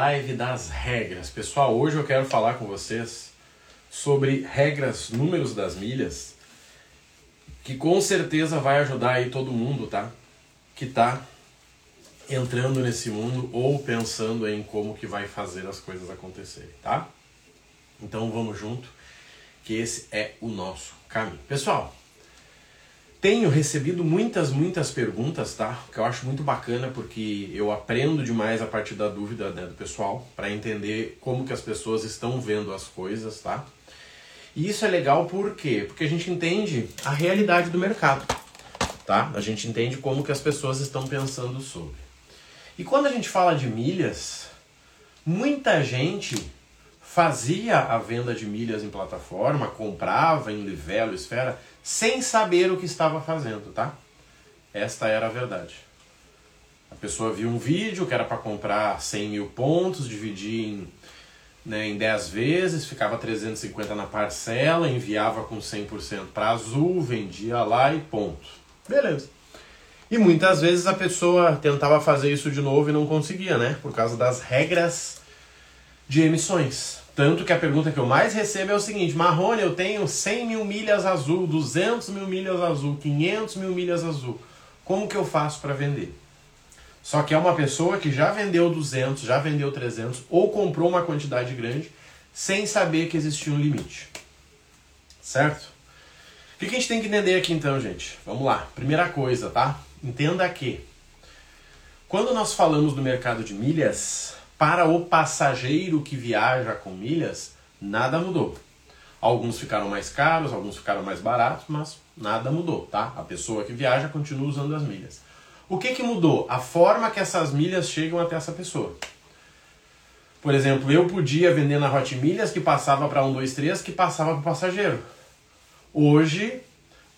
Live das regras. Pessoal, hoje eu quero falar com vocês sobre regras, números das milhas, que com certeza vai ajudar aí todo mundo, tá? Que tá entrando nesse mundo ou pensando em como que vai fazer as coisas acontecerem, tá? Então vamos junto, que esse é o nosso caminho. Pessoal, tenho recebido muitas, muitas perguntas, tá? Que eu acho muito bacana porque eu aprendo demais a partir da dúvida né, do pessoal para entender como que as pessoas estão vendo as coisas, tá? E isso é legal por quê? Porque a gente entende a realidade do mercado, tá? A gente entende como que as pessoas estão pensando sobre. E quando a gente fala de milhas, muita gente fazia a venda de milhas em plataforma, comprava em Livelo, Esfera, sem saber o que estava fazendo, tá? Esta era a verdade. A pessoa viu um vídeo que era para comprar 100 mil pontos, dividir em, né, em 10 vezes, ficava 350 na parcela, enviava com 100% para Azul, vendia lá e ponto. Beleza. E muitas vezes a pessoa tentava fazer isso de novo e não conseguia, né? Por causa das regras de emissões. Tanto que a pergunta que eu mais recebo é o seguinte: Marrone, eu tenho 100 mil milhas azul, 200 mil milhas azul, 500 mil milhas azul. Como que eu faço para vender? Só que é uma pessoa que já vendeu 200, já vendeu 300 ou comprou uma quantidade grande sem saber que existia um limite. Certo? O que a gente tem que entender aqui então, gente? Vamos lá. Primeira coisa, tá? Entenda que quando nós falamos do mercado de milhas, para o passageiro que viaja com milhas, nada mudou. Alguns ficaram mais caros, alguns ficaram mais baratos, mas nada mudou, tá? A pessoa que viaja continua usando as milhas. O que, que mudou? A forma que essas milhas chegam até essa pessoa. Por exemplo, eu podia vender na Hot Milhas que passava para 123 que passava para o passageiro. Hoje,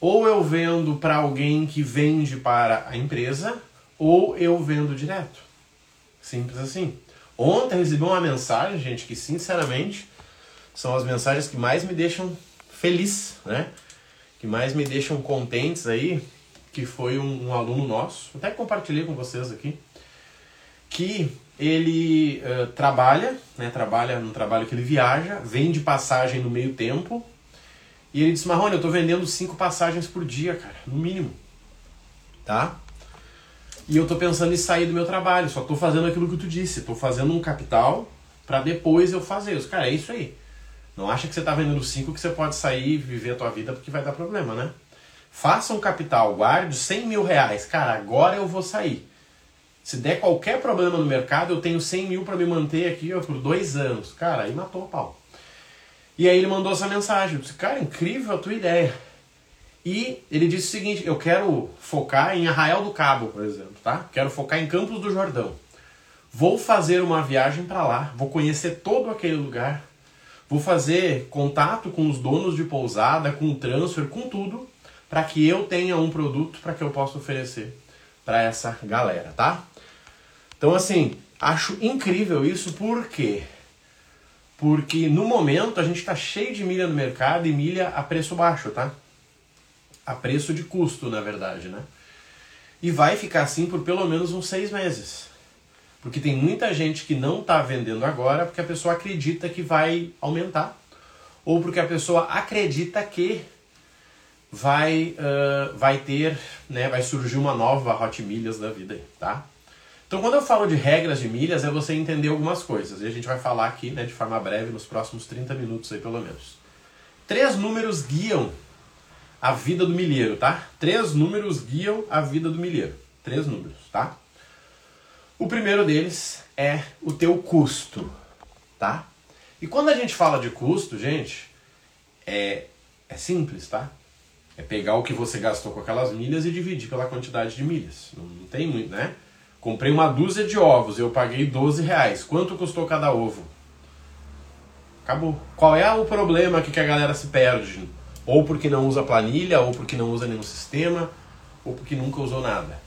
ou eu vendo para alguém que vende para a empresa, ou eu vendo direto. Simples assim. Ontem recebi uma mensagem, gente, que sinceramente são as mensagens que mais me deixam feliz, né? Que mais me deixam contentes aí, que foi um, um aluno nosso, até compartilhei com vocês aqui, que ele uh, trabalha, né? Trabalha no trabalho que ele viaja, vende passagem no meio tempo, e ele disse, Marrone, eu tô vendendo cinco passagens por dia, cara, no mínimo. Tá? E eu tô pensando em sair do meu trabalho, só tô fazendo aquilo que tu disse, tô fazendo um capital para depois eu fazer isso. Cara, é isso aí. Não acha que você tá vendendo cinco que você pode sair e viver a tua vida porque vai dar problema, né? Faça um capital, guarde 100 mil reais. Cara, agora eu vou sair. Se der qualquer problema no mercado, eu tenho 100 mil para me manter aqui ó, por dois anos. Cara, aí matou o pau. E aí ele mandou essa mensagem. Eu disse, cara, incrível a tua ideia. E ele disse o seguinte: eu quero focar em Arraial do Cabo, por exemplo, tá? Quero focar em Campos do Jordão. Vou fazer uma viagem para lá, vou conhecer todo aquele lugar, vou fazer contato com os donos de pousada, com o transfer, com tudo, para que eu tenha um produto para que eu possa oferecer para essa galera, tá? Então assim, acho incrível isso por quê? Porque no momento a gente está cheio de milha no mercado e milha a preço baixo, tá? A preço de custo, na verdade, né? E vai ficar assim por pelo menos uns seis meses. Porque tem muita gente que não está vendendo agora porque a pessoa acredita que vai aumentar. Ou porque a pessoa acredita que vai, uh, vai ter, né, vai surgir uma nova Hot Milhas da vida tá? Então quando eu falo de regras de milhas é você entender algumas coisas. E a gente vai falar aqui, né, de forma breve, nos próximos 30 minutos aí pelo menos. Três números guiam a vida do milheiro, tá? Três números guiam a vida do milheiro. Três números, tá? O primeiro deles é o teu custo, tá? E quando a gente fala de custo, gente, é, é simples, tá? É pegar o que você gastou com aquelas milhas e dividir pela quantidade de milhas. Não, não tem muito, né? Comprei uma dúzia de ovos, eu paguei 12 reais. Quanto custou cada ovo? Acabou. Qual é o problema que a galera se perde? Ou porque não usa planilha, ou porque não usa nenhum sistema, ou porque nunca usou nada.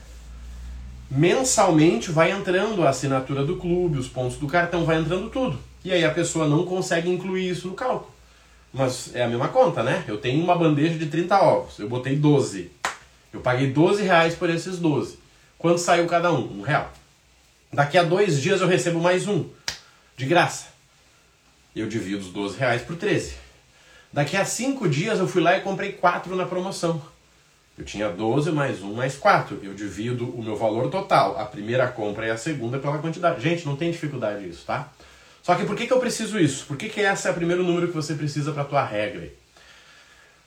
Mensalmente vai entrando a assinatura do clube, os pontos do cartão, vai entrando tudo. E aí a pessoa não consegue incluir isso no cálculo. Mas é a mesma conta, né? Eu tenho uma bandeja de 30 ovos, eu botei 12. Eu paguei 12 reais por esses 12. Quanto saiu cada um? Um real. Daqui a dois dias eu recebo mais um. de graça. Eu divido os 12 reais por 13. Daqui a 5 dias eu fui lá e comprei 4 na promoção. Eu tinha 12 mais 1 mais 4. Eu divido o meu valor total, a primeira compra e a segunda pela quantidade. Gente, não tem dificuldade isso, tá? Só que por que, que eu preciso isso? Por que, que esse é o primeiro número que você precisa para a tua regra?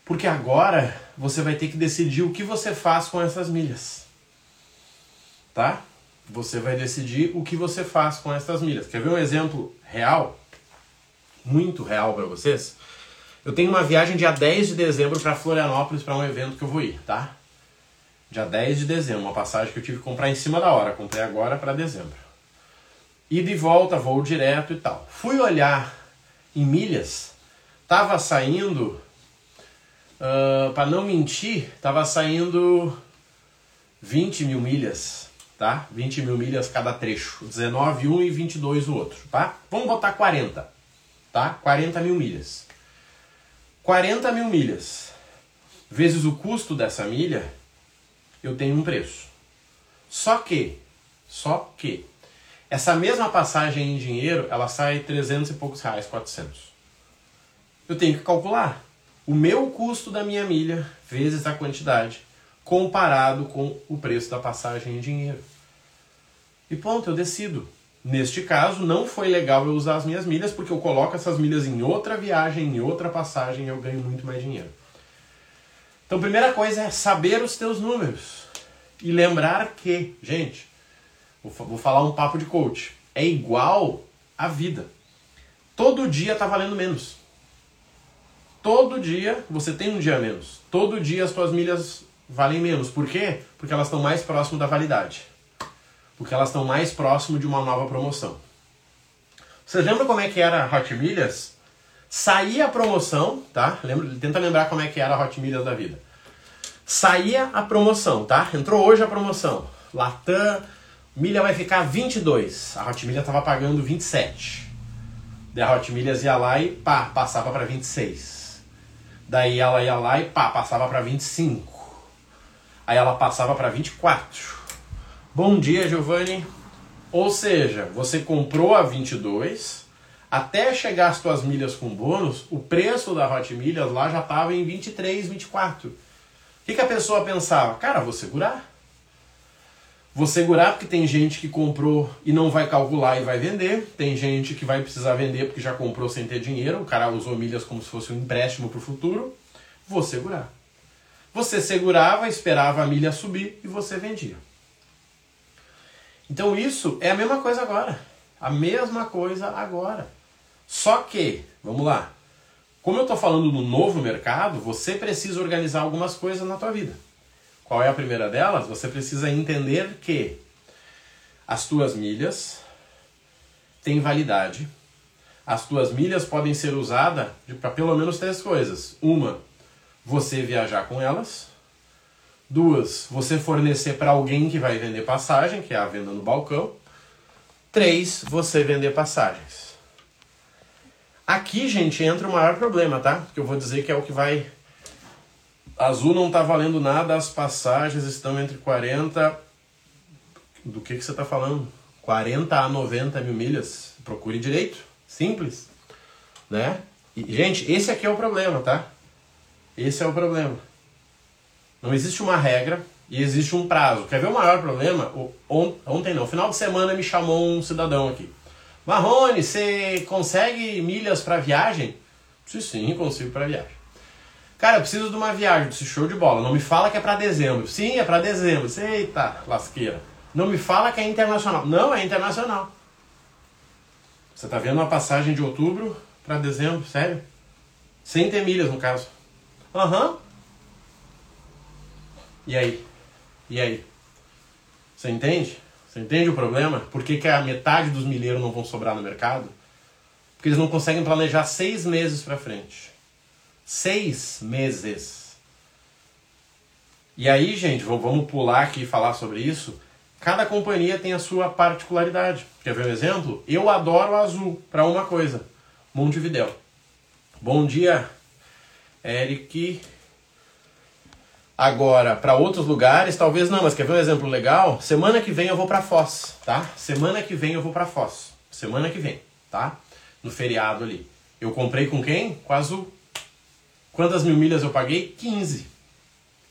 Porque agora você vai ter que decidir o que você faz com essas milhas. Tá? Você vai decidir o que você faz com essas milhas. Quer ver um exemplo real? Muito real para vocês? Eu tenho uma viagem dia 10 de dezembro para Florianópolis para um evento que eu vou ir, tá? Dia 10 de dezembro, uma passagem que eu tive que comprar em cima da hora. Comprei agora para dezembro. E de volta, voo direto e tal. Fui olhar em milhas, tava saindo Uh, ah, para não mentir, tava saindo 20 mil milhas, tá? 20 mil milhas cada trecho. 19 um e 22 o outro, tá? Vamos botar 40, tá? 40 mil milhas. 40 mil milhas vezes o custo dessa milha, eu tenho um preço. Só que, só que, essa mesma passagem em dinheiro, ela sai 300 e poucos reais, 400. Eu tenho que calcular o meu custo da minha milha vezes a quantidade, comparado com o preço da passagem em dinheiro. E ponto, eu decido. Neste caso, não foi legal eu usar as minhas milhas, porque eu coloco essas milhas em outra viagem, em outra passagem, e eu ganho muito mais dinheiro. Então, primeira coisa é saber os teus números. E lembrar que, gente, vou falar um papo de coach, é igual a vida. Todo dia tá valendo menos. Todo dia você tem um dia menos. Todo dia as suas milhas valem menos. Por quê? Porque elas estão mais próximo da validade. Porque elas estão mais próximo de uma nova promoção. Vocês lembram como é que era a Hot Milhas? Saía a promoção, tá? Lembra, tenta lembrar como é que era a Hot Milhas da vida. Saía a promoção, tá? Entrou hoje a promoção. Latam, milha vai ficar 22. A Hot Milha estava pagando 27. Daí a Hot Milhas ia lá e pá, passava para 26. Daí ela ia lá e pá, passava para 25. Aí ela passava para 24. Bom dia, Giovanni. Ou seja, você comprou a 22, até chegar as suas milhas com bônus, o preço da Hot Milhas lá já estava em 23, 24. O que, que a pessoa pensava? Cara, vou segurar. Vou segurar porque tem gente que comprou e não vai calcular e vai vender. Tem gente que vai precisar vender porque já comprou sem ter dinheiro. O cara usou milhas como se fosse um empréstimo para o futuro. Vou segurar. Você segurava, esperava a milha subir e você vendia. Então isso é a mesma coisa agora. A mesma coisa agora. Só que, vamos lá. Como eu estou falando do novo mercado, você precisa organizar algumas coisas na tua vida. Qual é a primeira delas? Você precisa entender que as tuas milhas têm validade. As tuas milhas podem ser usadas para pelo menos três coisas. Uma, você viajar com elas. Duas, você fornecer para alguém que vai vender passagem, que é a venda no balcão. Três, você vender passagens. Aqui, gente, entra o maior problema, tá? Que eu vou dizer que é o que vai Azul não está valendo nada, as passagens estão entre 40. Do que, que você está falando? 40 a 90 mil milhas. Procure direito. Simples. Né? E, gente, esse aqui é o problema, tá? Esse é o problema. Não existe uma regra e existe um prazo. Quer ver o maior problema? Ontem não, final de semana me chamou um cidadão aqui. Marrone, você consegue milhas para viagem? Sim, sim, consigo para viagem. Cara, eu preciso de uma viagem, desse show de bola. Não me fala que é para dezembro. Sim, é para dezembro. Eita, lasqueira. Não me fala que é internacional. Não, é internacional. Você tá vendo uma passagem de outubro para dezembro, sério? Sem ter milhas, no caso. Aham. Uhum. E aí? E aí? Você entende? Você entende o problema? Por que, que a metade dos milheiros não vão sobrar no mercado? Porque eles não conseguem planejar seis meses para frente seis meses. E aí, gente, vamos pular aqui e falar sobre isso. Cada companhia tem a sua particularidade. Quer ver um exemplo? Eu adoro azul para uma coisa: Montevidéu. Bom dia, Eric. Agora, para outros lugares, talvez não, mas quer ver um exemplo legal? Semana que vem eu vou para Foz, tá? Semana que vem eu vou para Foz. Semana que vem. tá? No feriado ali. Eu comprei com quem? Com a Azul. Quantas mil milhas eu paguei? 15.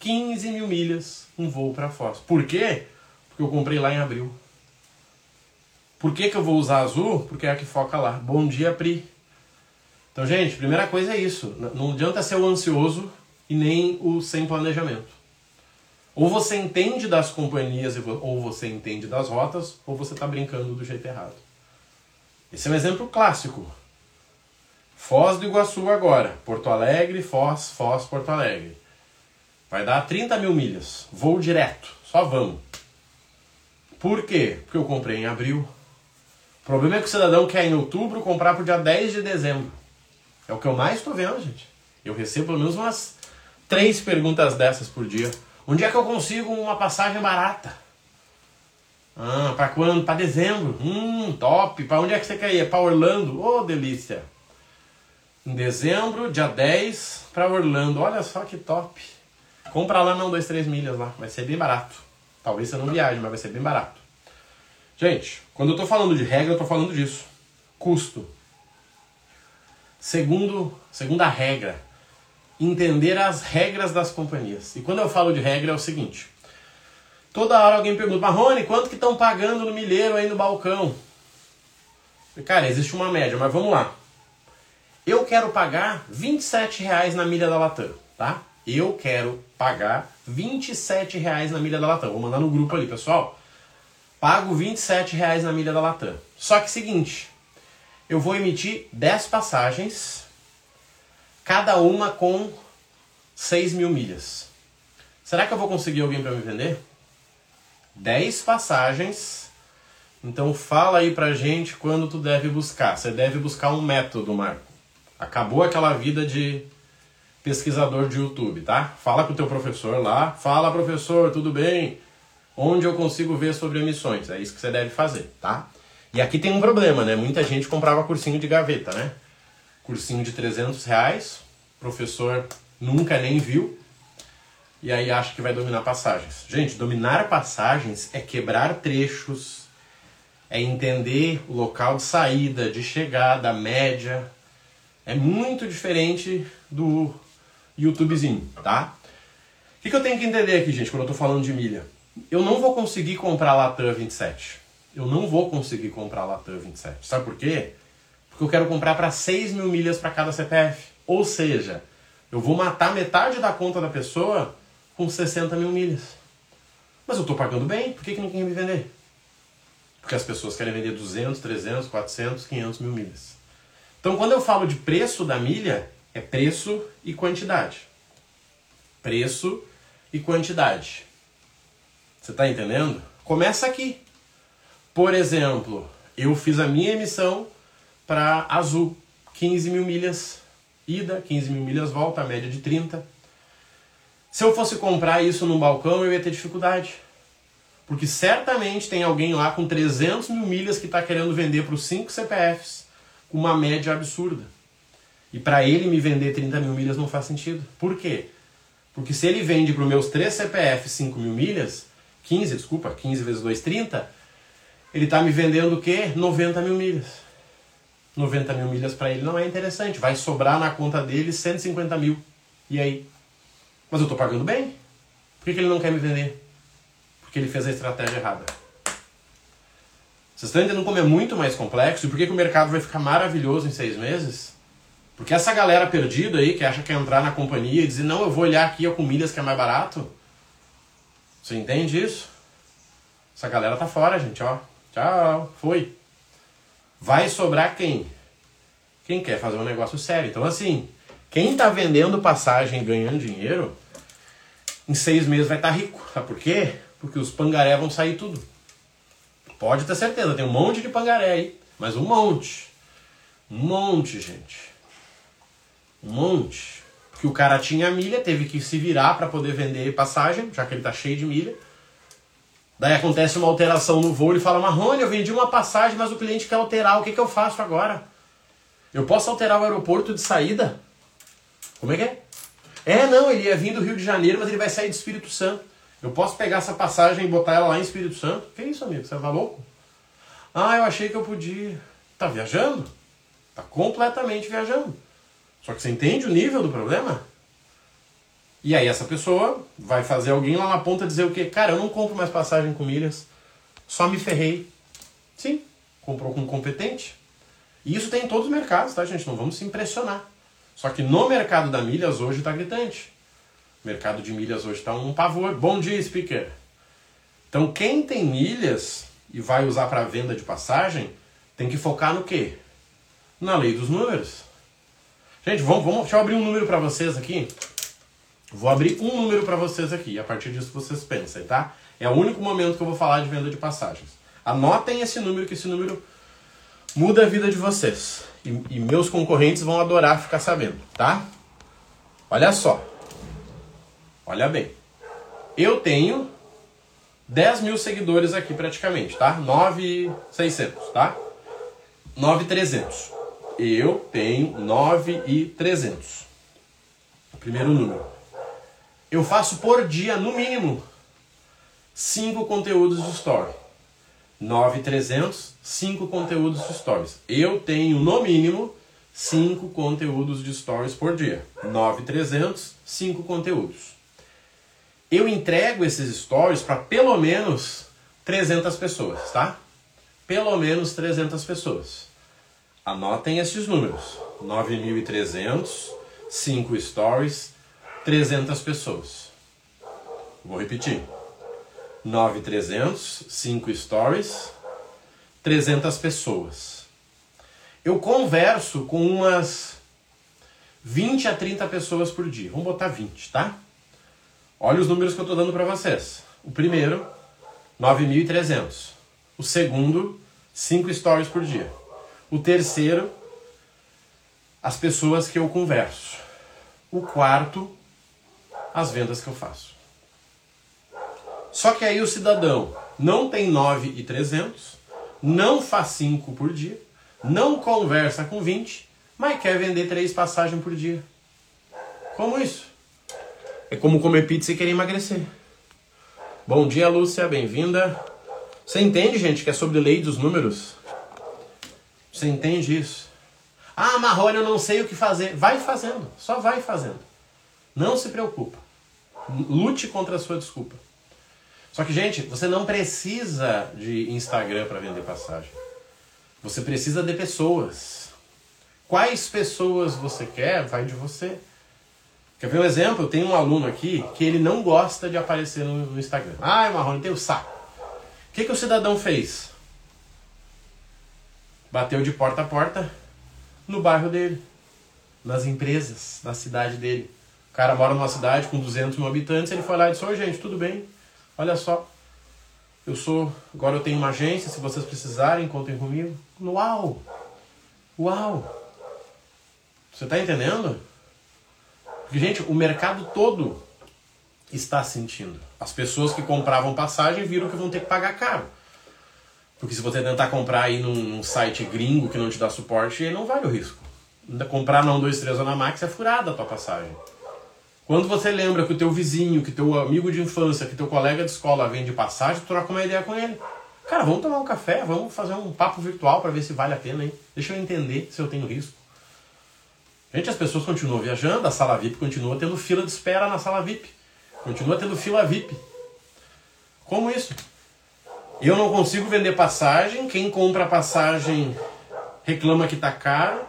15 mil milhas um voo para Foz. Por quê? Porque eu comprei lá em abril. Por que, que eu vou usar azul? Porque é a que foca lá. Bom dia, Pri. Então, gente, primeira coisa é isso. Não adianta ser ansioso e nem o sem planejamento. Ou você entende das companhias ou você entende das rotas, ou você está brincando do jeito errado. Esse é um exemplo clássico. Foz do Iguaçu agora. Porto Alegre, Foz, Foz, Porto Alegre. Vai dar 30 mil milhas. Voo direto. Só vamos. Por quê? Porque eu comprei em abril. O problema é que o cidadão quer em outubro comprar pro dia 10 de dezembro. É o que eu mais estou vendo, gente. Eu recebo pelo menos umas três perguntas dessas por dia. Onde é que eu consigo uma passagem barata? Ah, para quando? Para dezembro. Hum, top. Para onde é que você quer ir? Para Orlando. Ô, oh, delícia. Em dezembro, dia 10, para Orlando. Olha só que top. Compra lá não, 2, 3 milhas lá. Vai ser bem barato. Talvez você não viaje, mas vai ser bem barato. Gente, quando eu estou falando de regra, eu estou falando disso. Custo. Segundo, segunda regra, entender as regras das companhias. E quando eu falo de regra é o seguinte: toda hora alguém pergunta, Marrone, quanto que estão pagando no milheiro aí no balcão? Cara, existe uma média, mas vamos lá. Eu quero pagar 27 reais na milha da Latam, tá? Eu quero pagar 27 reais na milha da Latam. Vou mandar no grupo ali, pessoal. Pago 27 reais na milha da Latam. Só que seguinte, eu vou emitir 10 passagens, cada uma com 6 mil milhas. Será que eu vou conseguir alguém para me vender? 10 passagens. Então fala aí pra gente quando tu deve buscar. Você deve buscar um método, Marco. Acabou aquela vida de pesquisador de YouTube, tá? Fala com o teu professor lá. Fala, professor, tudo bem? Onde eu consigo ver sobre emissões? É isso que você deve fazer, tá? E aqui tem um problema, né? Muita gente comprava cursinho de gaveta, né? Cursinho de 300 reais, professor nunca nem viu, e aí acha que vai dominar passagens. Gente, dominar passagens é quebrar trechos, é entender o local de saída, de chegada, média. É muito diferente do YouTubezinho, tá? O que, que eu tenho que entender aqui, gente, quando eu tô falando de milha? Eu não vou conseguir comprar a Latam 27 eu não vou conseguir comprar a Latam 27. Sabe por quê? Porque eu quero comprar para 6 mil milhas para cada CPF. Ou seja, eu vou matar metade da conta da pessoa com 60 mil milhas. Mas eu estou pagando bem, por que, que não quer me vender? Porque as pessoas querem vender 200, 300, 400, 500 mil milhas. Então, quando eu falo de preço da milha, é preço e quantidade. Preço e quantidade. Você está entendendo? Começa aqui. Por exemplo, eu fiz a minha emissão para Azul, 15 mil milhas ida, 15 mil milhas volta, a média de 30. Se eu fosse comprar isso no balcão, eu ia ter dificuldade. Porque certamente tem alguém lá com 300 mil milhas que está querendo vender para os 5 CPFs com uma média absurda. E para ele me vender 30 mil milhas não faz sentido. Por quê? Porque se ele vende para os meus 3 CPFs 5 mil milhas, 15, desculpa, 15 vezes 2, 30, ele está me vendendo o quê? 90 mil milhas. 90 mil milhas para ele não é interessante. Vai sobrar na conta dele 150 mil. E aí? Mas eu estou pagando bem. Por que, que ele não quer me vender? Porque ele fez a estratégia errada. Vocês estão entendendo como é muito mais complexo? E por que, que o mercado vai ficar maravilhoso em seis meses? Porque essa galera perdida aí, que acha que é entrar na companhia e dizer, não, eu vou olhar aqui com milhas que é mais barato. Você entende isso? Essa galera tá fora, gente, ó. Tchau, foi. Vai sobrar quem? Quem quer fazer um negócio sério. Então, assim, quem está vendendo passagem e ganhando dinheiro, em seis meses vai estar tá rico. Sabe por quê? Porque os pangaré vão sair tudo. Pode ter certeza, tem um monte de pangaré aí. Mas um monte. Um monte, gente. Um monte. Porque o cara tinha milha, teve que se virar para poder vender passagem, já que ele tá cheio de milha. Daí acontece uma alteração no voo, ele fala, Marrone, eu vendi uma passagem, mas o cliente quer alterar, o que, que eu faço agora? Eu posso alterar o aeroporto de saída? Como é que é? É, não, ele ia vir do Rio de Janeiro, mas ele vai sair do Espírito Santo. Eu posso pegar essa passagem e botar ela lá em Espírito Santo? Que isso, amigo? Você tá louco? Ah, eu achei que eu podia. Tá viajando. Tá completamente viajando. Só que você entende o nível do problema? E aí essa pessoa vai fazer alguém lá na ponta dizer o quê? Cara, eu não compro mais passagem com milhas, só me ferrei. Sim, comprou com um competente. E isso tem em todos os mercados, tá, gente? Não vamos se impressionar. Só que no mercado da milhas hoje está gritante. O mercado de milhas hoje está um pavor. Bom dia, speaker. Então, quem tem milhas e vai usar para venda de passagem, tem que focar no quê? Na lei dos números. Gente, vamos, vamos deixa eu abrir um número para vocês aqui. Vou abrir um número para vocês aqui, a partir disso vocês pensem, tá? É o único momento que eu vou falar de venda de passagens. Anotem esse número, que esse número muda a vida de vocês. E, e meus concorrentes vão adorar ficar sabendo, tá? Olha só. Olha bem. Eu tenho 10 mil seguidores aqui praticamente, tá? 9,600, tá? 9,300. Eu tenho 9,300. Primeiro número. Eu faço por dia, no mínimo, 5 conteúdos de story. 9,300, 5 conteúdos de stories. Eu tenho, no mínimo, 5 conteúdos de stories por dia. 9,300, 5 conteúdos eu entrego esses stories para pelo menos 300 pessoas, tá? Pelo menos 300 pessoas. Anotem esses números: 9.300, 5 stories, 300 pessoas. Vou repetir: 9.300, 5 stories, 300 pessoas. Eu converso com umas 20 a 30 pessoas por dia. Vamos botar 20, tá? Olha os números que eu estou dando para vocês. O primeiro, 9.300. O segundo, 5 stories por dia. O terceiro, as pessoas que eu converso. O quarto, as vendas que eu faço. Só que aí o cidadão não tem 9.300, não faz 5 por dia, não conversa com 20, mas quer vender 3 passagens por dia. Como isso? É como comer pizza e querer emagrecer. Bom dia, Lúcia, bem-vinda. Você entende, gente, que é sobre lei dos números? Você entende isso? Ah, Marrone, eu não sei o que fazer. Vai fazendo, só vai fazendo. Não se preocupa. Lute contra a sua desculpa. Só que, gente, você não precisa de Instagram para vender passagem. Você precisa de pessoas. Quais pessoas você quer, vai de você. Quer ver um exemplo? Eu tenho um aluno aqui que ele não gosta de aparecer no, no Instagram. Ai, Marrone, tem o saco. O que, que o cidadão fez? Bateu de porta a porta no bairro dele, nas empresas, na cidade dele. Cara mora numa cidade com 200 mil habitantes, ele foi lá e disse: Oi, gente, tudo bem? Olha só, eu sou. Agora eu tenho uma agência, se vocês precisarem, contem comigo. Uau! Uau! Você está entendendo? Porque, gente, o mercado todo está sentindo. As pessoas que compravam passagem viram que vão ter que pagar caro. Porque se você tentar comprar aí num, num site gringo que não te dá suporte, não vale o risco. Comprar na 1, 2, 3 na Max é furada a tua passagem. Quando você lembra que o teu vizinho, que teu amigo de infância, que teu colega de escola vende passagem, troca uma ideia com ele. Cara, vamos tomar um café, vamos fazer um papo virtual para ver se vale a pena, hein? Deixa eu entender se eu tenho risco. Gente, as pessoas continuam viajando, a sala VIP continua tendo fila de espera na sala VIP. Continua tendo fila VIP. Como isso? Eu não consigo vender passagem, quem compra passagem reclama que está caro.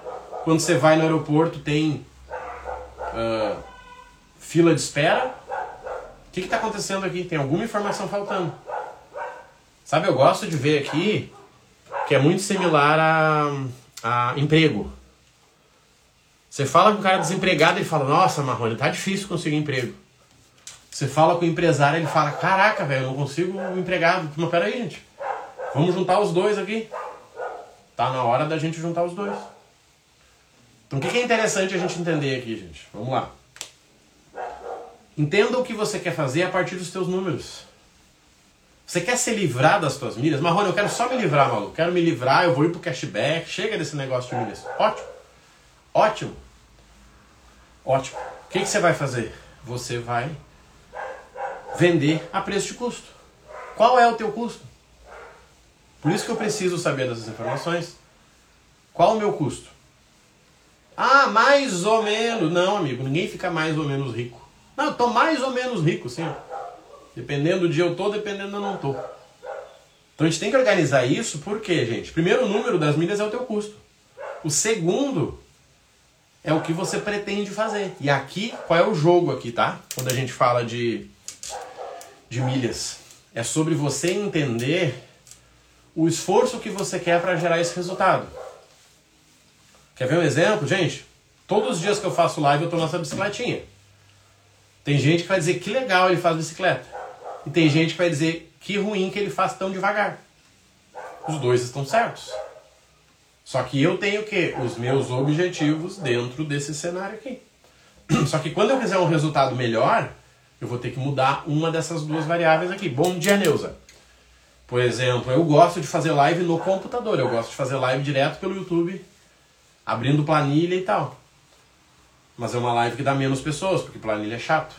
Quando você vai no aeroporto tem uh, fila de espera. O que está acontecendo aqui? Tem alguma informação faltando. Sabe, eu gosto de ver aqui que é muito similar a, a emprego. Você fala com o cara desempregado, ele fala, nossa, Marrone, tá difícil conseguir emprego. Você fala com o empresário, ele fala, caraca, velho, eu não consigo um empregado. Mas peraí, gente, vamos juntar os dois aqui. Tá na hora da gente juntar os dois. Então o que é interessante a gente entender aqui, gente? Vamos lá. Entenda o que você quer fazer a partir dos teus números. Você quer se livrar das tuas milhas? Marrone, eu quero só me livrar, maluco. Quero me livrar, eu vou ir pro cashback. Chega desse negócio de milhas. Ótimo. Ótimo. Ótimo. O que, que você vai fazer? Você vai vender a preço de custo. Qual é o teu custo? Por isso que eu preciso saber dessas informações. Qual o meu custo? Ah, mais ou menos. Não, amigo, ninguém fica mais ou menos rico. Não, eu tô mais ou menos rico, sim. Dependendo do dia eu tô, dependendo eu não tô. Então a gente tem que organizar isso, por quê, gente? Primeiro, o número das milhas é o teu custo. O segundo é o que você pretende fazer. E aqui, qual é o jogo aqui, tá? Quando a gente fala de, de milhas. É sobre você entender o esforço que você quer para gerar esse resultado. Quer ver um exemplo, gente? Todos os dias que eu faço live eu tô nessa bicicletinha. Tem gente que vai dizer que legal ele faz bicicleta. E tem gente que vai dizer que ruim que ele faz tão devagar. Os dois estão certos. Só que eu tenho que os meus objetivos dentro desse cenário aqui. Só que quando eu quiser um resultado melhor, eu vou ter que mudar uma dessas duas variáveis aqui. Bom dia, Neuza. Por exemplo, eu gosto de fazer live no computador, eu gosto de fazer live direto pelo YouTube, abrindo planilha e tal. Mas é uma live que dá menos pessoas, porque planilha é chato.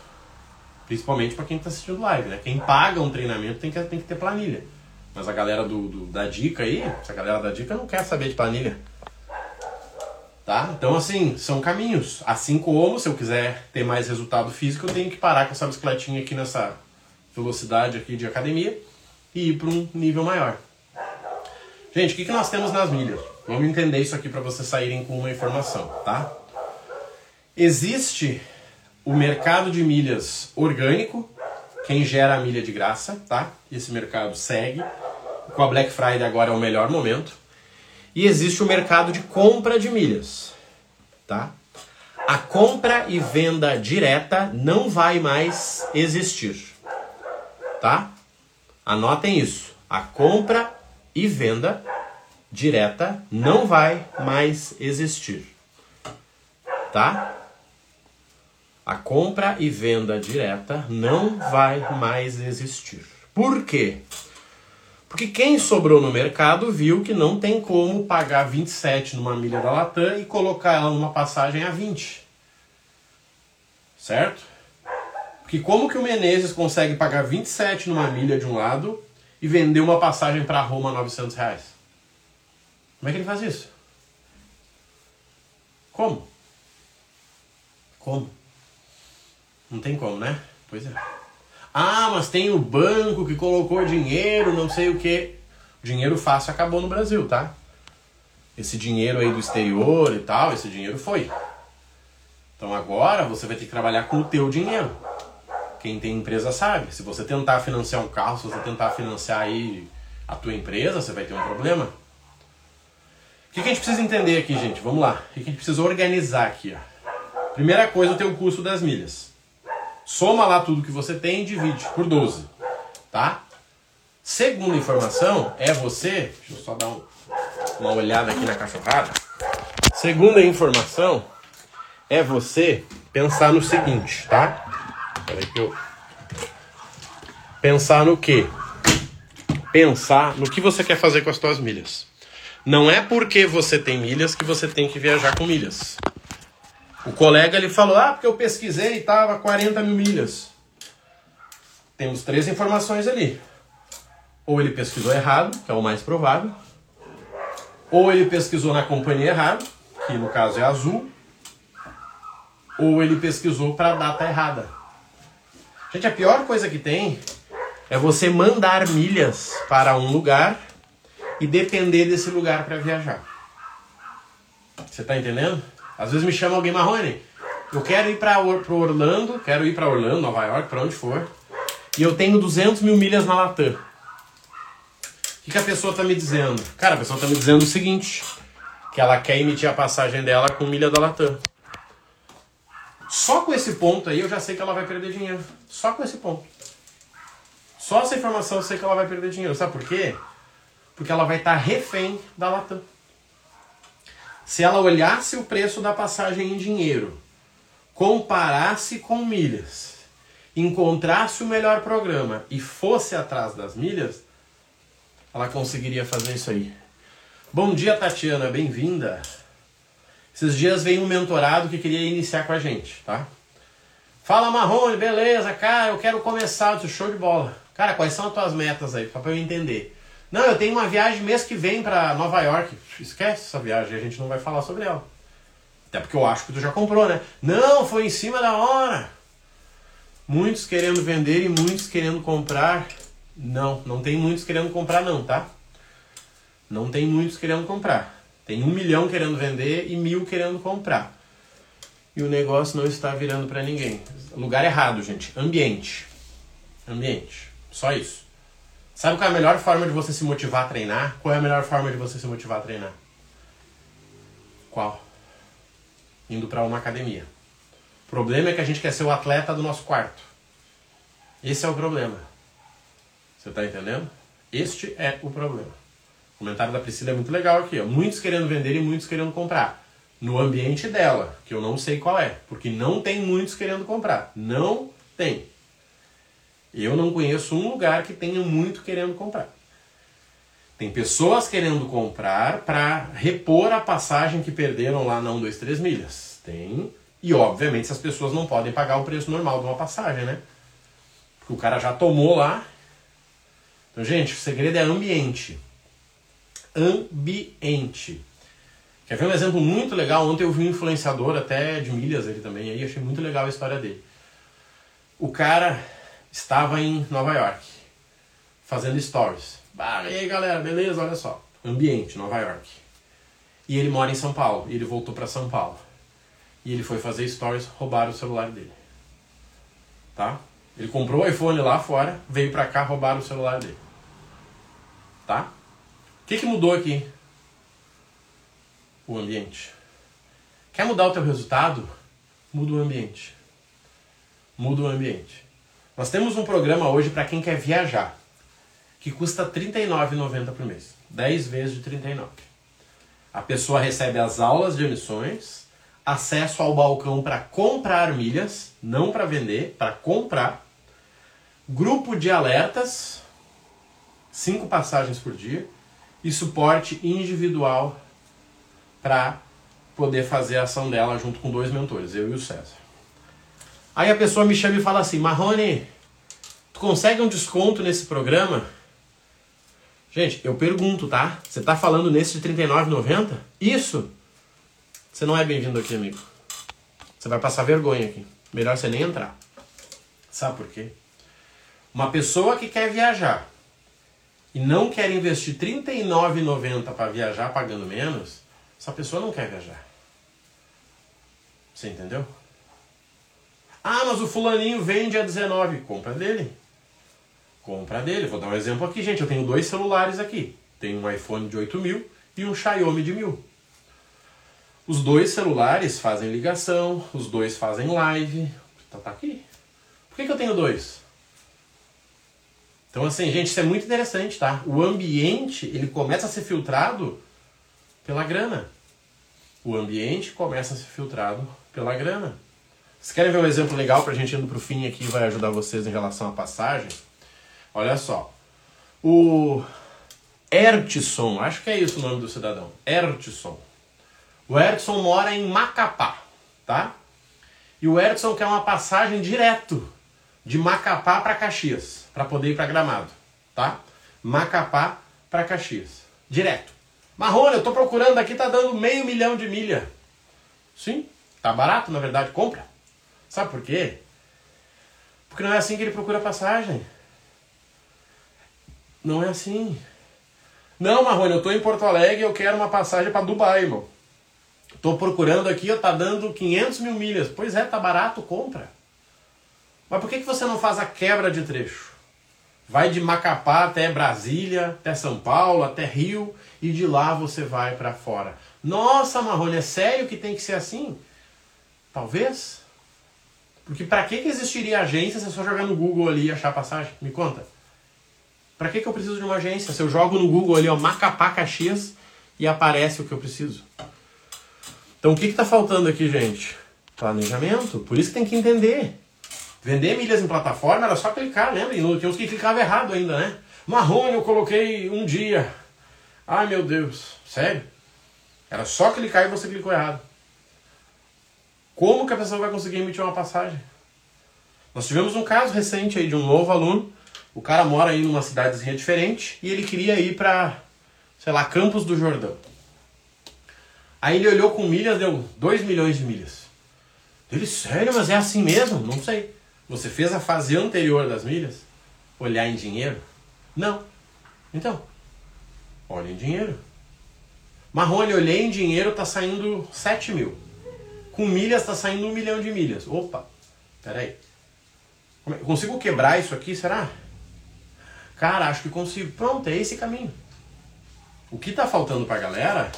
Principalmente para quem está assistindo live, né? Quem paga um treinamento tem que, tem que ter planilha. Mas a galera do, do, da dica aí, essa galera da dica não quer saber de planilha. Tá? Então, assim, são caminhos. Assim como, se eu quiser ter mais resultado físico, eu tenho que parar com essa bicicletinha aqui nessa velocidade aqui de academia e ir para um nível maior. Gente, o que, que nós temos nas milhas? Vamos entender isso aqui para vocês saírem com uma informação, tá? Existe o mercado de milhas orgânico, quem gera a milha de graça, tá? Esse mercado segue. Com a Black Friday agora é o melhor momento. E existe o mercado de compra de milhas, tá? A compra e venda direta não vai mais existir, tá? Anotem isso. A compra e venda direta não vai mais existir. Tá? A compra e venda direta não vai mais existir. Por quê? Porque quem sobrou no mercado viu que não tem como pagar 27 numa milha da Latam e colocar ela numa passagem a 20. Certo? Porque como que o Menezes consegue pagar 27 numa milha de um lado e vender uma passagem para Roma a 900 reais? Como é que ele faz isso? Como? Como? Não tem como, né? Pois é. Ah, mas tem o banco que colocou dinheiro, não sei o que. Dinheiro fácil acabou no Brasil, tá? Esse dinheiro aí do exterior e tal, esse dinheiro foi. Então agora você vai ter que trabalhar com o teu dinheiro. Quem tem empresa sabe. Se você tentar financiar um carro, se você tentar financiar aí a tua empresa, você vai ter um problema. O que, que a gente precisa entender aqui, gente? Vamos lá. O que, que a gente precisa organizar aqui? Ó? Primeira coisa, o teu custo das milhas. Soma lá tudo que você tem e divide por 12. Tá? Segunda informação é você. Deixa eu só dar um, uma olhada aqui na cachorrada. Segunda informação é você pensar no seguinte, tá? Peraí que eu. Pensar no quê? Pensar no que você quer fazer com as suas milhas. Não é porque você tem milhas que você tem que viajar com milhas. O colega ele falou: Ah, porque eu pesquisei e tava 40 mil milhas. Temos três informações ali. Ou ele pesquisou errado, que é o mais provável. Ou ele pesquisou na companhia errada, que no caso é azul. Ou ele pesquisou para a data errada. Gente, a pior coisa que tem é você mandar milhas para um lugar e depender desse lugar para viajar. Você tá entendendo? Às vezes me chama alguém Marrone, eu quero ir para Orlando, quero ir para Orlando, Nova York, para onde for, e eu tenho 200 mil milhas na Latam. O que, que a pessoa tá me dizendo? Cara, a pessoa tá me dizendo o seguinte, que ela quer emitir a passagem dela com milha da Latam. Só com esse ponto aí eu já sei que ela vai perder dinheiro. Só com esse ponto. Só essa informação eu sei que ela vai perder dinheiro. Sabe por quê? Porque ela vai estar tá refém da Latam. Se ela olhasse o preço da passagem em dinheiro, comparasse com milhas, encontrasse o melhor programa e fosse atrás das milhas, ela conseguiria fazer isso aí. Bom dia, Tatiana, bem-vinda. Esses dias veio um mentorado que queria iniciar com a gente, tá? Fala Marrone, beleza, cara, eu quero começar, eu show de bola. Cara, quais são as tuas metas aí, para eu entender? Não, eu tenho uma viagem mês que vem para Nova York. Esquece essa viagem, a gente não vai falar sobre ela. Até porque eu acho que tu já comprou, né? Não, foi em cima da hora. Muitos querendo vender e muitos querendo comprar. Não, não tem muitos querendo comprar não, tá? Não tem muitos querendo comprar. Tem um milhão querendo vender e mil querendo comprar. E o negócio não está virando para ninguém. Lugar errado, gente. Ambiente. Ambiente. Só isso. Sabe qual é a melhor forma de você se motivar a treinar? Qual é a melhor forma de você se motivar a treinar? Qual? Indo para uma academia. O problema é que a gente quer ser o atleta do nosso quarto. Esse é o problema. Você está entendendo? Este é o problema. O comentário da Priscila é muito legal aqui. Ó. Muitos querendo vender e muitos querendo comprar. No ambiente dela, que eu não sei qual é. Porque não tem muitos querendo comprar. Não tem. Eu não conheço um lugar que tenha muito querendo comprar. Tem pessoas querendo comprar para repor a passagem que perderam lá na 1, 2, 3 milhas. Tem e obviamente essas pessoas não podem pagar o preço normal de uma passagem, né? Porque o cara já tomou lá. Então, gente, o segredo é ambiente. Ambiente. Quer ver um exemplo muito legal? Ontem eu vi um influenciador até de milhas ele também, aí achei muito legal a história dele. O cara estava em Nova York, fazendo stories. Ah, e aí galera, beleza? Olha só. Ambiente, Nova York. E ele mora em São Paulo, e ele voltou para São Paulo e ele foi fazer stories, roubaram o celular dele. Tá? Ele comprou o iPhone lá fora, veio pra cá, roubaram o celular dele. Tá? O que, que mudou aqui? O ambiente. Quer mudar o teu resultado? Muda o ambiente. Muda o ambiente. Nós temos um programa hoje para quem quer viajar, que custa R$ 39,90 por mês. 10 vezes de 39. A pessoa recebe as aulas de emissões, acesso ao balcão para comprar milhas, não para vender, para comprar. Grupo de alertas, cinco passagens por dia e suporte individual para poder fazer a ação dela junto com dois mentores, eu e o César. Aí a pessoa me chama e fala assim: Marrone, tu consegue um desconto nesse programa? Gente, eu pergunto, tá? Você tá falando nesse de R$39,90? Isso? Você não é bem-vindo aqui, amigo. Você vai passar vergonha aqui. Melhor você nem entrar. Sabe por quê? Uma pessoa que quer viajar e não quer investir R$ 39,90 para viajar pagando menos, essa pessoa não quer viajar. Você entendeu? Ah, mas o fulaninho vende a 19. Compra dele. Compra dele. Vou dar um exemplo aqui, gente. Eu tenho dois celulares aqui. Tenho um iPhone de 8 mil e um Xiaomi de mil. Os dois celulares fazem ligação, os dois fazem live. Tá, tá aqui. Por que, que eu tenho dois? Então, assim, gente, isso é muito interessante, tá? O ambiente, ele começa a ser filtrado pela grana. O ambiente começa a ser filtrado pela grana. Vocês querem ver um exemplo legal pra gente indo pro fim aqui vai ajudar vocês em relação à passagem? Olha só. O Ertson, acho que é isso o nome do cidadão. Ertson. O Edson mora em Macapá, tá? E o Edson quer uma passagem direto de Macapá para Caxias, para poder ir para Gramado, tá? Macapá para Caxias, direto. Marrone, eu tô procurando aqui, tá dando meio milhão de milha. Sim, tá barato, na verdade, compra. Sabe por quê? Porque não é assim que ele procura passagem. Não é assim. Não, Marrone, eu tô em Porto Alegre e eu quero uma passagem para Dubai, irmão. Tô procurando aqui, ó, tá dando 500 mil milhas. Pois é, tá barato, compra. Mas por que, que você não faz a quebra de trecho? Vai de Macapá até Brasília, até São Paulo, até Rio e de lá você vai para fora. Nossa, Marrone, é sério que tem que ser assim? Talvez. Porque para que, que existiria agência se eu só jogar no Google ali e achar passagem? Me conta. Para que, que eu preciso de uma agência? Se eu jogo no Google ali, ó, Macapá Caxias e aparece o que eu preciso. Então o que está faltando aqui, gente? Planejamento. Por isso que tem que entender. Vender milhas em plataforma era só clicar, lembra? E tinha uns que clicavam errado ainda, né? Marrone eu coloquei um dia. Ai meu Deus, sério? Era só clicar e você clicou errado. Como que a pessoa vai conseguir emitir uma passagem? Nós tivemos um caso recente aí de um novo aluno. O cara mora aí numa cidadezinha diferente e ele queria ir pra, sei lá, Campos do Jordão. Aí ele olhou com milhas, deu 2 milhões de milhas. Ele, sério, mas é assim mesmo? Não sei. Você fez a fase anterior das milhas? Olhar em dinheiro? Não. Então, olha em dinheiro. Marrone, olhei em dinheiro, tá saindo 7 mil. Com milhas tá saindo um milhão de milhas. Opa, peraí. É, consigo quebrar isso aqui, será? Cara, acho que consigo. Pronto, é esse caminho. O que tá faltando pra galera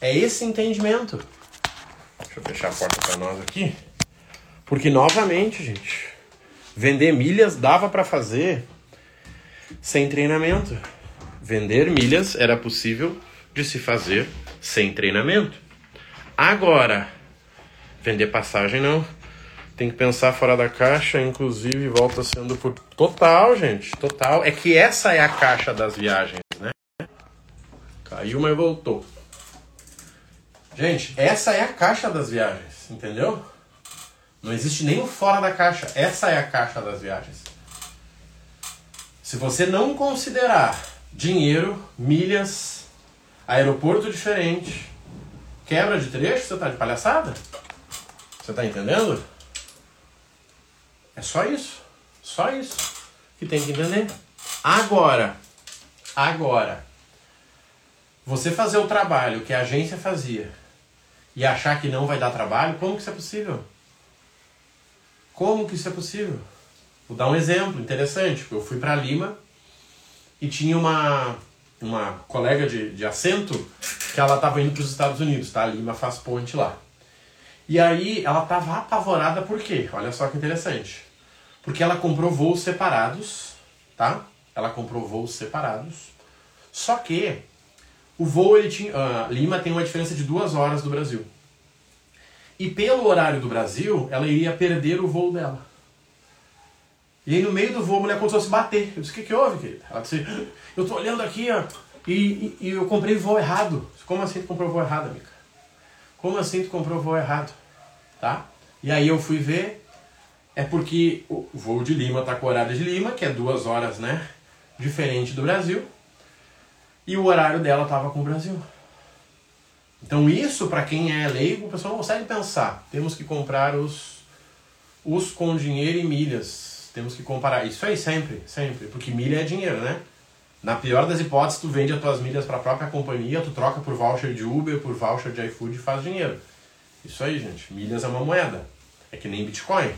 é esse entendimento. Deixa eu fechar a porta para nós aqui. Porque, novamente, gente, vender milhas dava para fazer sem treinamento. Vender milhas era possível de se fazer sem treinamento. Agora, vender passagem não. Tem que pensar fora da caixa, inclusive volta sendo por total, gente, total. É que essa é a caixa das viagens, né? Caiu, mas voltou. Gente, essa é a caixa das viagens, entendeu? Não existe nem o fora da caixa. Essa é a caixa das viagens. Se você não considerar dinheiro, milhas, aeroporto diferente, quebra de trecho, você tá de palhaçada? Você tá entendendo? É só isso. Só isso que tem que entender. Agora, agora, você fazer o trabalho que a agência fazia e achar que não vai dar trabalho, como que isso é possível? Como que isso é possível? Vou dar um exemplo interessante. Eu fui para Lima e tinha uma, uma colega de, de assento que ela estava indo para os Estados Unidos, tá? Lima faz ponte lá. E aí ela estava apavorada por quê? Olha só que interessante. Porque ela comprou voos separados, tá? Ela comprou voos separados. Só que o voo, ele tinha. Uh, Lima tem uma diferença de duas horas do Brasil. E pelo horário do Brasil, ela iria perder o voo dela. E aí no meio do voo a mulher começou a se bater. Eu disse, o que, que houve, querida? Ela disse, eu tô olhando aqui, ó, e, e, e eu comprei voo errado. Como assim tu comprou voo errado, amiga? Como assim tu comprou voo errado? Tá? E aí eu fui ver, é porque o voo de Lima tá com o horário de Lima, que é duas horas, né? Diferente do Brasil. E o horário dela estava com o Brasil. Então isso, para quem é leigo, o pessoal não consegue pensar. Temos que comprar os, os com dinheiro e milhas. Temos que comparar. Isso aí sempre, sempre. Porque milha é dinheiro, né? Na pior das hipóteses, tu vende as tuas milhas para a própria companhia, tu troca por voucher de Uber, por voucher de iFood e faz dinheiro. Isso aí, gente. Milhas é uma moeda. É que nem Bitcoin.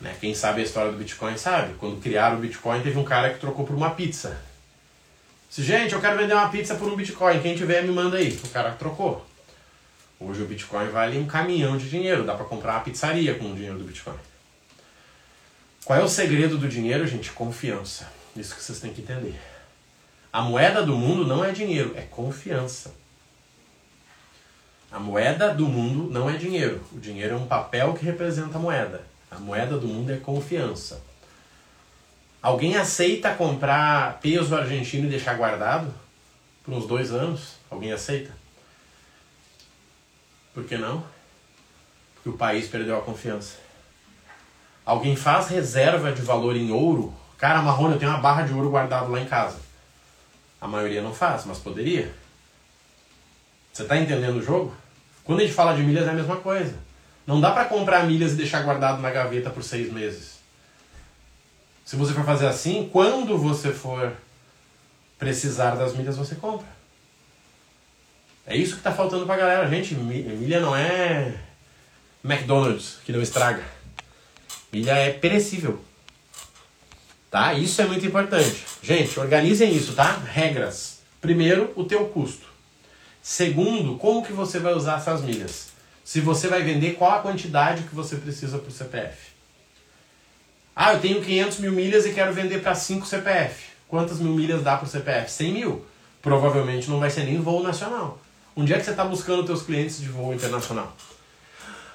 Né? Quem sabe a história do Bitcoin sabe. Quando criaram o Bitcoin, teve um cara que trocou por uma pizza. Se, gente, eu quero vender uma pizza por um Bitcoin, quem tiver me manda aí. O cara trocou. Hoje o Bitcoin vale um caminhão de dinheiro, dá para comprar uma pizzaria com o dinheiro do Bitcoin. Qual é o segredo do dinheiro, gente? Confiança. Isso que vocês têm que entender. A moeda do mundo não é dinheiro, é confiança. A moeda do mundo não é dinheiro. O dinheiro é um papel que representa a moeda. A moeda do mundo é confiança. Alguém aceita comprar peso argentino e deixar guardado por uns dois anos? Alguém aceita? Por que não? Porque o país perdeu a confiança. Alguém faz reserva de valor em ouro? Cara, Marrone, eu tenho uma barra de ouro guardado lá em casa. A maioria não faz, mas poderia. Você está entendendo o jogo? Quando a gente fala de milhas é a mesma coisa. Não dá para comprar milhas e deixar guardado na gaveta por seis meses. Se você for fazer assim, quando você for precisar das milhas, você compra. É isso que está faltando para a galera. Gente, milha não é McDonald's, que não estraga. Milha é perecível. Tá? Isso é muito importante. Gente, organizem isso, tá? Regras. Primeiro, o teu custo. Segundo, como que você vai usar essas milhas? Se você vai vender, qual a quantidade que você precisa para o CPF? Ah, eu tenho 500 mil milhas e quero vender para 5 CPF. Quantas mil milhas dá para o CPF? 100 mil. Provavelmente não vai ser nem voo nacional. Onde é que você está buscando teus clientes de voo internacional?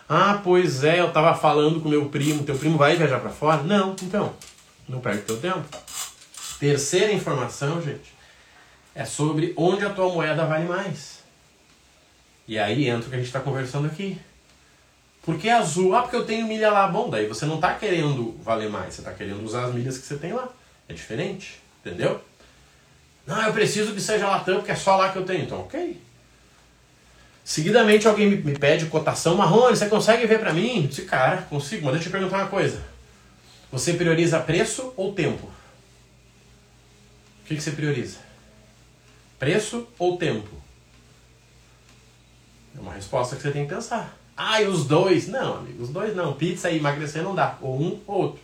Ah, pois é, eu estava falando com meu primo. Teu primo vai viajar para fora? Não, então, não perde teu tempo. Terceira informação, gente, é sobre onde a tua moeda vale mais. E aí entra o que a gente está conversando aqui. Por que azul? Ah, porque eu tenho milha lá. Bom, daí você não está querendo valer mais, você está querendo usar as milhas que você tem lá. É diferente, entendeu? Não, eu preciso que seja Latam, porque é só lá que eu tenho. Então, ok. Seguidamente alguém me pede cotação Marrone, você consegue ver para mim? Eu disse, cara, consigo, mas deixa eu te perguntar uma coisa. Você prioriza preço ou tempo? O que, que você prioriza? Preço ou tempo? É uma resposta que você tem que pensar. Ah, e os dois? Não, amigo, os dois não. Pizza e emagrecer não dá. Ou um ou outro.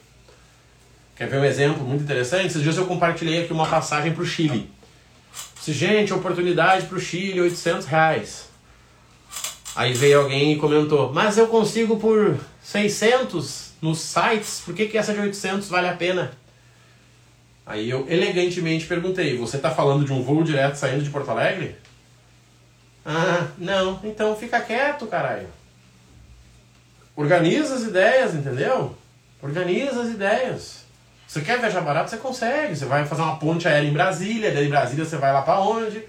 Quer ver um exemplo muito interessante? Esses dias eu compartilhei aqui uma passagem para o Chile. Disse, gente, oportunidade para o Chile, 800 reais. Aí veio alguém e comentou, mas eu consigo por 600 nos sites, por que, que essa de 800 vale a pena? Aí eu elegantemente perguntei, você está falando de um voo direto saindo de Porto Alegre? Ah, não, então fica quieto, caralho. Organiza as ideias, entendeu? Organiza as ideias. Você quer viajar barato, você consegue. Você vai fazer uma ponte aérea em Brasília, daí em Brasília você vai lá para onde?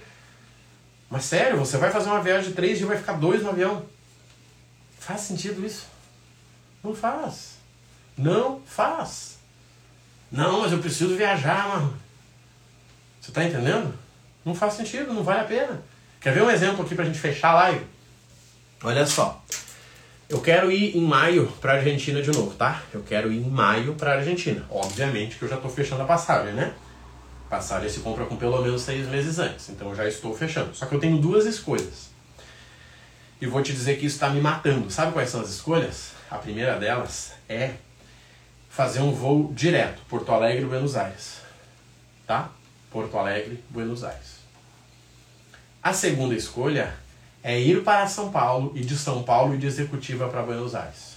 Mas sério, você vai fazer uma viagem de três dias e vai ficar dois no avião. Faz sentido isso? Não faz. Não faz. Não, mas eu preciso viajar, mano. Você tá entendendo? Não faz sentido, não vale a pena. Quer ver um exemplo aqui pra gente fechar a live? Olha só. Eu quero ir em maio pra Argentina de novo, tá? Eu quero ir em maio pra Argentina. Obviamente que eu já tô fechando a passagem, né? Passagem se compra com pelo menos seis meses antes, então eu já estou fechando. Só que eu tenho duas escolhas. E vou te dizer que isso está me matando. Sabe quais são as escolhas? A primeira delas é fazer um voo direto, Porto Alegre, Buenos Aires. Tá? Porto Alegre, Buenos Aires. A segunda escolha é ir para São Paulo e de São Paulo e de executiva para Buenos Aires.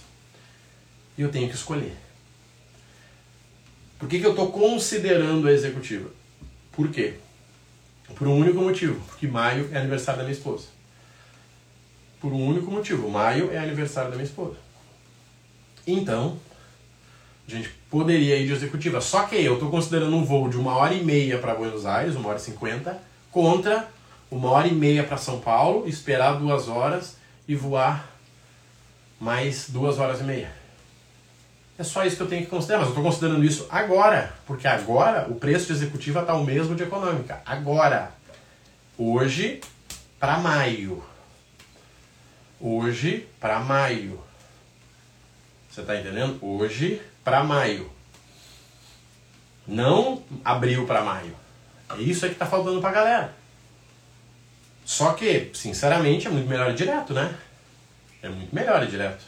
E eu tenho que escolher. Por que, que eu estou considerando a executiva? Por quê? Por um único motivo, porque maio é aniversário da minha esposa. Por um único motivo, maio é aniversário da minha esposa. Então, a gente poderia ir de executiva. Só que eu estou considerando um voo de uma hora e meia para Buenos Aires, uma hora e cinquenta, contra uma hora e meia para São Paulo, esperar duas horas e voar mais duas horas e meia. É só isso que eu tenho que considerar, mas eu estou considerando isso agora, porque agora o preço de executiva está o mesmo de econômica. Agora, hoje para maio. Hoje para maio. Você está entendendo? Hoje para maio. Não abril para maio. É isso aí que está faltando para a galera. Só que, sinceramente, é muito melhor ir direto, né? É muito melhor ir direto.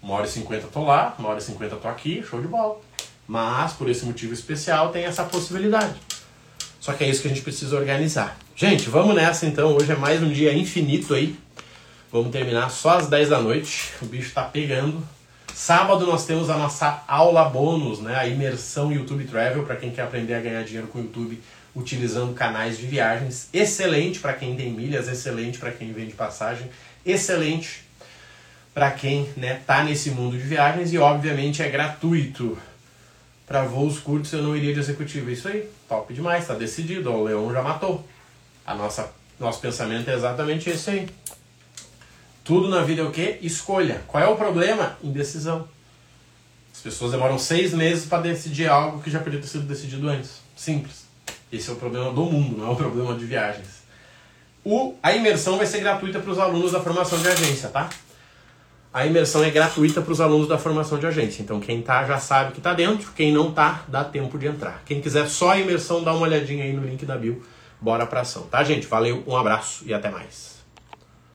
Uma hora e cinquenta tô lá, uma hora e cinquenta tô aqui, show de bola. Mas, por esse motivo especial, tem essa possibilidade. Só que é isso que a gente precisa organizar. Gente, vamos nessa então. Hoje é mais um dia infinito aí. Vamos terminar só às 10 da noite. O bicho tá pegando. Sábado nós temos a nossa aula bônus, né? A imersão YouTube Travel para quem quer aprender a ganhar dinheiro com o YouTube utilizando canais de viagens. Excelente para quem tem milhas, excelente para quem vende passagem, excelente para quem né, tá nesse mundo de viagens e obviamente é gratuito. Para voos curtos eu não iria de executivo. Isso aí, top demais, está decidido. o leão já matou. A nossa nosso pensamento é exatamente esse aí. Tudo na vida é o quê? Escolha. Qual é o problema? Indecisão. As pessoas demoram seis meses para decidir algo que já podia ter sido decidido antes. Simples. Esse é o problema do mundo, não é o problema de viagens. O, a imersão vai ser gratuita para os alunos da formação de agência, tá? A imersão é gratuita para os alunos da formação de agência. Então quem tá já sabe que está dentro, quem não tá, dá tempo de entrar. Quem quiser só a imersão, dá uma olhadinha aí no link da bio. Bora pra ação, tá, gente? Valeu, um abraço e até mais.